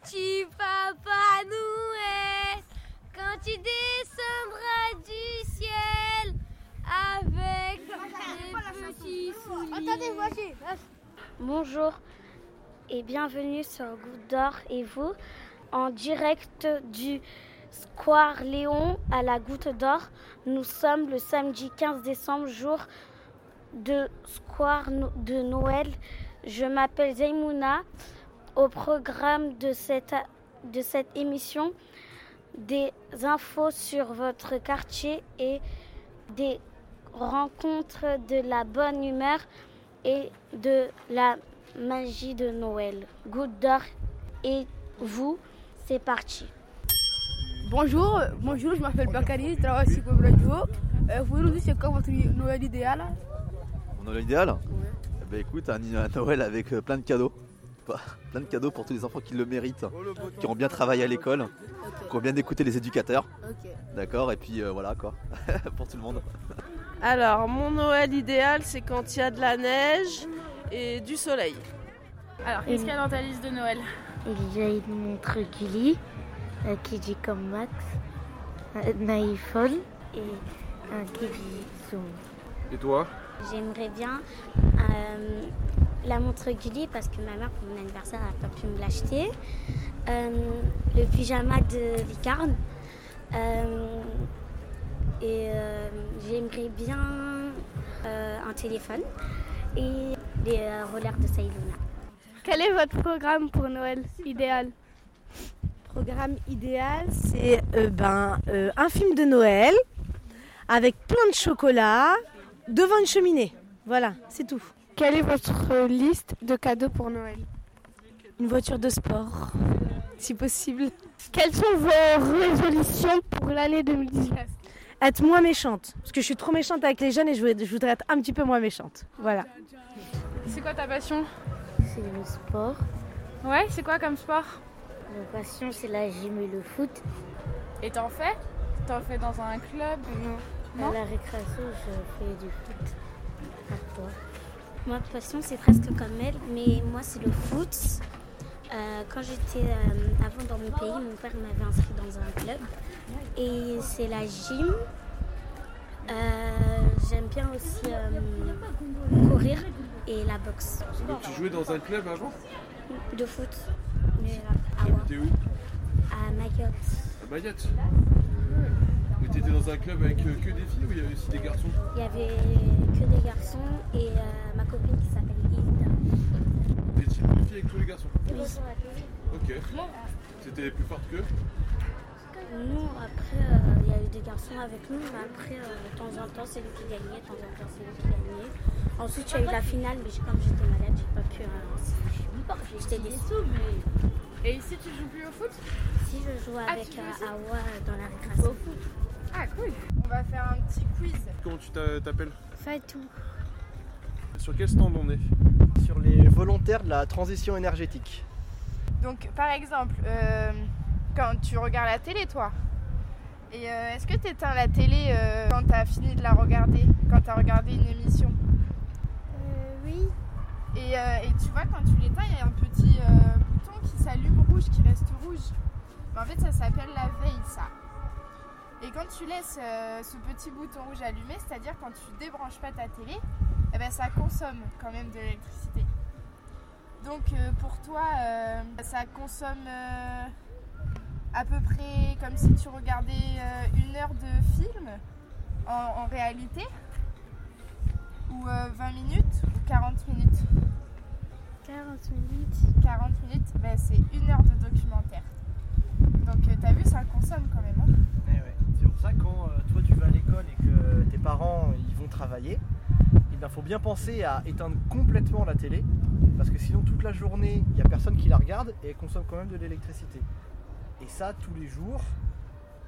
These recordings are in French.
petit papa Noël, quand tu descendras du ciel avec des petits souliers. Attendez, voici. Bonjour et bienvenue sur Goutte d'Or et vous en direct du Square Léon à la Goutte d'Or. Nous sommes le samedi 15 décembre, jour de Square no- de Noël. Je m'appelle Zaimouna. Au programme de cette, de cette émission, des infos sur votre quartier et des rencontres de la bonne humeur et de la magie de Noël. Goutte d'or et vous, c'est parti. Bonjour, bonjour, je m'appelle Bakary, je travaille sur Duo. Euh, vous nous dites c'est quoi votre Noël idéal? Mon Noël idéal? Eh ben écoute, un, un Noël avec euh, plein de cadeaux. Pas- Plein de cadeaux pour tous les enfants qui le méritent, qui ont bien travaillé à l'école, qui ont bien écouté les éducateurs, d'accord Et puis euh, voilà quoi, pour tout le monde. Alors, mon Noël idéal, c'est quand il y a de la neige et du soleil. Alors, qu'est-ce qu'il y a dans ta liste de Noël? Il y a une montre Gulli euh, qui dit comme Max, un iPhone et un Zoom. Et toi? J'aimerais bien euh, la montre Gulli parce que ma mère pour mon anniversaire n'a pas pu me l'acheter. Euh, le pyjama de Vicarne. Euh, et euh, j'aimerais bien euh, un téléphone et des euh, rollers de Sailuna. Quel est votre programme pour Noël idéal? Programme idéal, c'est euh, ben, euh, un film de Noël avec plein de chocolat devant une cheminée. Voilà, c'est tout. Quelle est votre liste de cadeaux pour Noël Une voiture de sport, si possible. Quelles sont vos résolutions pour l'année 2019 Être moins méchante, parce que je suis trop méchante avec les jeunes et je voudrais, je voudrais être un petit peu moins méchante. Voilà. C'est quoi ta passion C'est le sport. Ouais, c'est quoi comme sport Ma passion, c'est la gym et le foot. Et t'en fais T'en fais dans un club Non. Non À la récréation, je fais du foot. À toi Ma passion, c'est presque comme elle, mais moi, c'est le foot. Euh, quand j'étais euh, avant dans mon pays, mon père m'avait inscrit dans un club. Et c'est la gym. Euh, J'aime bien aussi courir et la boxe Donc tu jouais dans un club avant? De foot. Mais à, à, T'es où? À Mayotte. À Mayotte dans un club avec euh, que des filles ou il y avait aussi des garçons? Il y avait que des garçons et euh, ma copine qui s'appelle Hilda. Des types de filles avec tous les garçons? Oui. Ok. C'était plus forte qu'eux? Nous, après, euh, il y a eu des garçons avec nous, mais après, euh, de temps en temps, c'est lui qui gagnait, de temps en temps, c'est lui qui gagnait. Ensuite, il y a eu la finale, mais j'ai- comme j'étais malade, j'ai pas pu. euh, j'étais déçue. Et ici, tu joues plus au foot? Si je joue avec euh, aussi Awa dans la récréation. Ah, cool On va faire un petit quiz. Comment tu t'a- t'appelles? Fatou. Sur quel stand on est? Sur les volontaires de la transition énergétique. Donc, par exemple, euh, quand tu regardes la télé, toi, et euh, est-ce que tu éteins la télé euh, quand tu as fini de la regarder, quand tu as regardé une émission? Oui. et, euh, et tu vois, quand tu l'éteins, il y a un petit euh, bouton qui s'allume rouge, qui reste rouge. Mais en fait, ça s'appelle la veille, ça. Et quand tu laisses euh, ce petit bouton rouge allumé, c'est-à-dire quand tu débranches pas ta télé, eh ben, ça consomme quand même de l'électricité. Donc euh, pour toi, euh, ça consomme à peu près comme si tu regardais une heure de film en, en réalité, ou euh, 20 minutes, ou 40 minutes? 40 minutes. 40 minutes, ben, c'est une heure de documentaire. Donc euh, t'as vu, ça consomme quand même. hein. Eh ouais. C'est pour ça que quand euh, toi tu vas à l'école et que tes parents ils vont travailler, il faut bien penser à éteindre complètement la télé, parce que sinon toute la journée il n'y a personne qui la regarde et elle consomme quand même de l'électricité. Et ça tous les jours,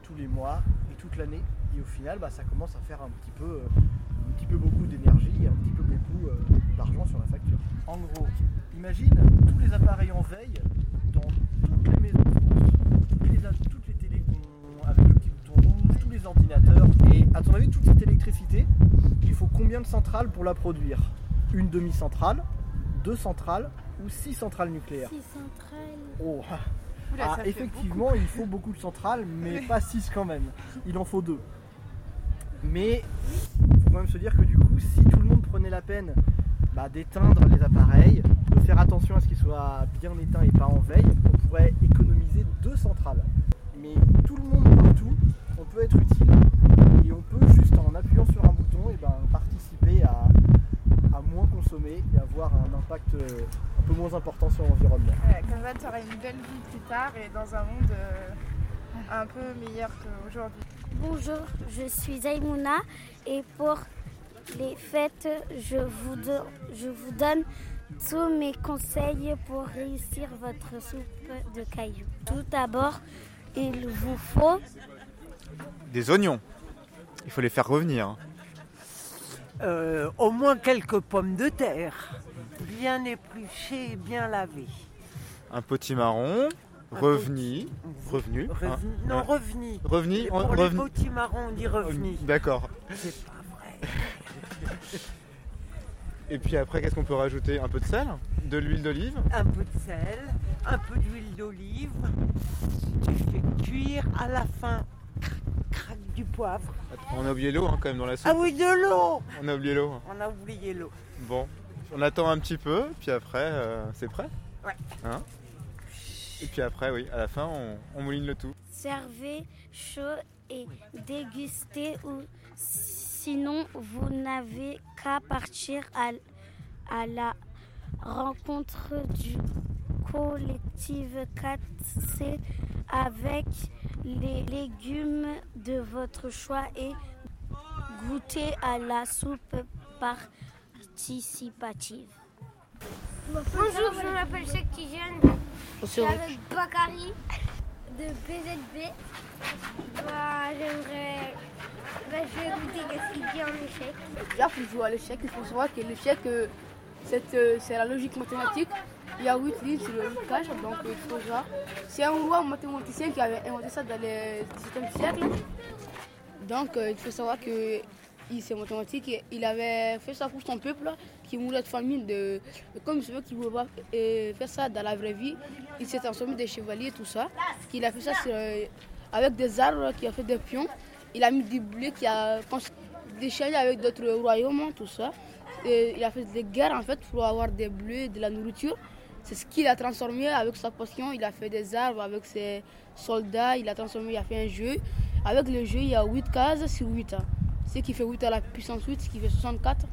tous les mois et toute l'année. Et au final bah, ça commence à faire un petit peu, euh, un petit peu beaucoup d'énergie et un petit peu beaucoup euh, d'argent sur la facture. En gros, imagine tous les appareils en veille dans toutes les maisons de France, toutes les, toutes les télés qu'on- avec le petit bouton rouge, tous les ordinateurs. Et à ton avis, toute cette électricité, il faut combien de centrales pour la produire Une demi-centrale, deux centrales ou six centrales nucléaires 6 centrales. Oh, Oula, Ah, effectivement, il faut beaucoup de centrales, mais pas 6 quand même. Il en faut deux. Mais il faut quand même se dire que du coup, si tout le monde prenait la peine bah, d'éteindre les appareils, de faire attention à ce qu'ils soient bien éteints et pas en veille, on pourrait économiser deux centrales. Mais tout le monde partout, on peut être utile et on peut juste en appuyant sur un bouton et ben, participer à, à moins consommer et avoir un impact euh, un peu moins important sur l'environnement. Ouais, comme ça, tu auras une belle vie plus tard et dans un monde euh, un peu meilleur qu'aujourd'hui. Bonjour, je suis Aïmouna et pour les fêtes, je vous, do- je vous donne tous mes conseils pour réussir votre soupe de cailloux. Tout d'abord, il vous faut Des oignons. Il faut les faire revenir. Euh, au moins quelques pommes de terre, bien épluchées et bien lavées. Un potimarron. Un Revenu. Revenu. Hein. non, Ouais. revenu. Revenu. Pour les revenu. potimarrons, on dit revenu. D'accord. C'est pas vrai. Et puis après, qu'est-ce qu'on peut rajouter? Un peu de sel? De l'huile d'olive? Un peu de sel, un peu d'huile d'olive. Tu fais cuire à la fin. Du poivre. On a oublié l'eau hein, quand même dans la soupe. Ah oui, de l'eau On a oublié l'eau. On a oublié l'eau. Bon, on attend un petit peu, puis après, euh, c'est prêt? Ouais. Hein? Et puis après, oui, à la fin, on, on mouline le tout. servez chaud et dégustez ou sinon vous n'avez qu'à partir à, à la rencontre du collectif 4C avec les légumes de votre choix et goûter à la soupe participative. Bonjour, je m'appelle Cheikh Tijan. Je suis avec Bakary de BZB. Bah, j'aimerais. Bah, je vais goûter qu'est-ce qu'il dit en échec. Déjà, pour jouer à l'échec, il faut savoir que l'échec, euh, euh, c'est la logique mathématique. Il y a 8 lignes sur le 8 cages, donc euh, il faut voir. C'est un roi mathématicien qui avait inventé ça dans le 17e siècle. Donc euh, il faut savoir que c'est mathématique. Il avait fait ça pour son peuple qui mourait de famine. De, comme je veux qu'il ne pouvait pas euh, faire ça dans la vraie vie, il s'est transformé des chevaliers, tout ça. Il a fait ça euh, avec des arbres, qui a fait des pions. Il a mis du blé qui a déchaîné avec d'autres royaumes, tout ça. Il a fait des guerres en fait pour avoir des bleus, de la nourriture. C'est ce qu'il a transformé avec sa passion. Il a fait des arbres avec ses soldats. Il a transformé, il a fait un jeu. Avec le jeu, il y a 8 cases sur 8. hein. Ce qui fait 8 à la puissance 8, ce qui fait 64.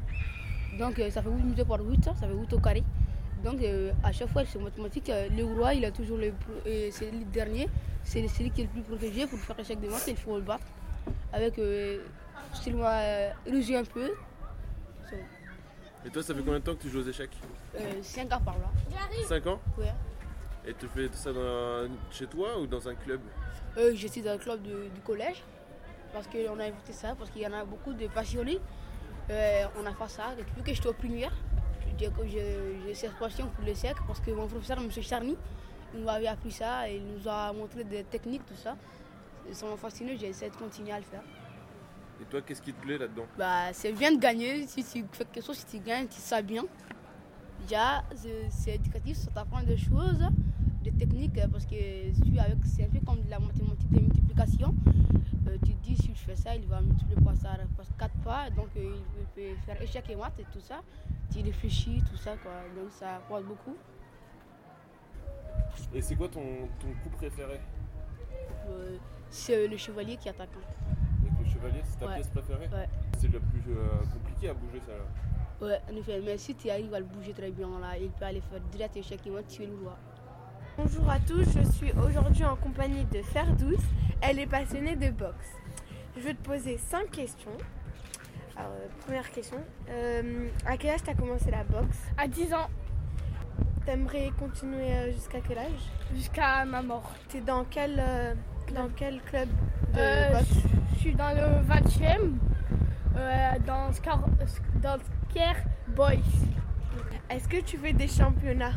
Donc euh, ça fait 8 multiplié par 8, ça fait 8 au carré. Donc euh, à chaque fois, c'est mathématique. euh, Le roi, il a toujours le, c'est le dernier. C'est celui qui est le plus protégé pour faire l'échec des maths. Il faut le battre. Avec seulement illusion un peu. Et toi, ça fait combien de temps que tu joues aux échecs Euh, 5 ans par là. 5 ans Ouais. Et tu fais ça dans- chez toi ou dans un club Euh, je suis dans le club de- du collège parce qu'on a invité ça, parce qu'il y en a beaucoup de passionnés. Euh, on a fait ça depuis que j'étais au primaire. J'ai cette passion pour le sec parce que mon professeur, M. Charny, il nous avait appris ça et il nous a montré des techniques, tout ça. Et ça m'a fasciné, j'ai essayé de continuer à le faire. Et toi, qu'est-ce qui te plaît là-dedans? Bah, c'est bien de gagner. Si tu fais quelque chose, si tu gagnes, tu sais bien. Déjà, c'est- éducatif, ça t'apprend des choses, des techniques, parce que c'est un peu comme de la mathématique de multiplication. Euh, tu te dis, si je fais ça, il va multiplier par ça, par 4 pas, donc euh, il peut faire échec et maths et tout ça. Tu réfléchis, tout ça, quoi. Donc ça apporte beaucoup. Et c'est quoi ton, ton coup préféré? Euh, c'est le chevalier qui attaque. Chevalier, c'est ta Ouais. pièce préférée Ouais. C'est le plus euh, compliqué à bouger ça là. Ouais, en effet, mais si tu arrives à le bouger très bien, là, il peut aller faire direct échec et maths, tuer le roi. Bonjour à tous, je suis aujourd'hui en compagnie de Ferdous. Elle est passionnée de boxe. Je vais te poser 5 questions. Alors, euh, première question. Euh, à quel âge tu as commencé la boxe? À 10 ans. T'aimerais continuer euh, jusqu'à quel âge? Jusqu'à ma mort. T'es dans quel, euh, dans quel club? Euh, boxe je suis dans le 20e, euh, dans, Scar dans Scare Boys. Est-ce que tu fais des championnats?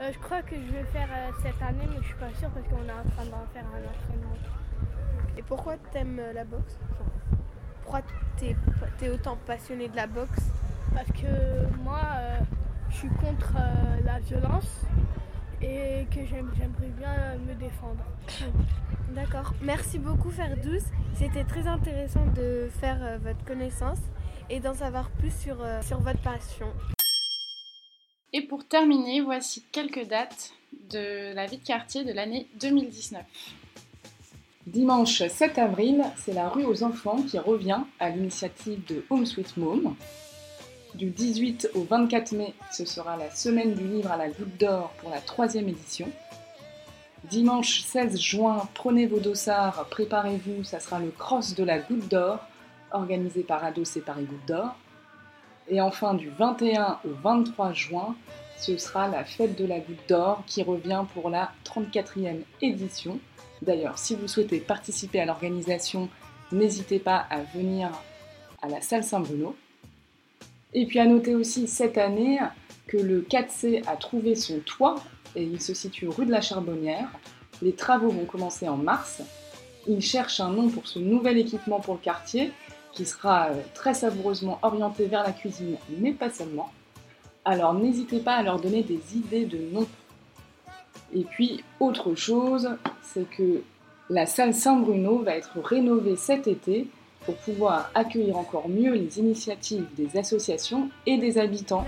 Euh, je crois que je vais faire euh, cette année, mais je suis pas sûre parce qu'on est en train d'en faire un entraînement. Et pourquoi t'aimes euh, la boxe? Pourquoi t'es es autant passionné de la boxe? Parce que moi, euh, je suis contre euh, la violence. Et que j'aimerais bien me défendre. D'accord. Merci beaucoup Ferdous. C'était très intéressant de faire euh, votre connaissance et d'en savoir plus sur, euh, sur votre passion. Et pour terminer, voici quelques dates de la vie de quartier de l'année 2019. Dimanche 7 avril, c'est la rue aux enfants qui revient à l'initiative de Home Sweet Mom. Du 18 au 24 mai, ce sera la semaine du livre à la goutte d'or pour la troisième édition. Dimanche 16 juin, prenez vos dossards, préparez-vous, ça sera le cross de la goutte d'or, organisé par Ados et Paris Goutte d'or. Et enfin, du 21 au 23 juin, ce sera la fête de la goutte d'or qui revient pour la 34e édition. D'ailleurs, si vous souhaitez participer à l'organisation, n'hésitez pas à venir à la salle Saint-Bruno. Et puis à noter aussi cette année que le 4C a trouvé son toit et il se situe rue de la Charbonnière. Les travaux vont commencer en mars. Il cherche un nom pour ce nouvel équipement pour le quartier qui sera euh, très savoureusement orienté vers la cuisine, mais pas seulement. Alors n'hésitez pas à leur donner des idées de noms. Et puis, autre chose, c'est que la salle Saint-Bruno va être rénovée cet été pour pouvoir accueillir encore mieux les initiatives des associations et des habitants.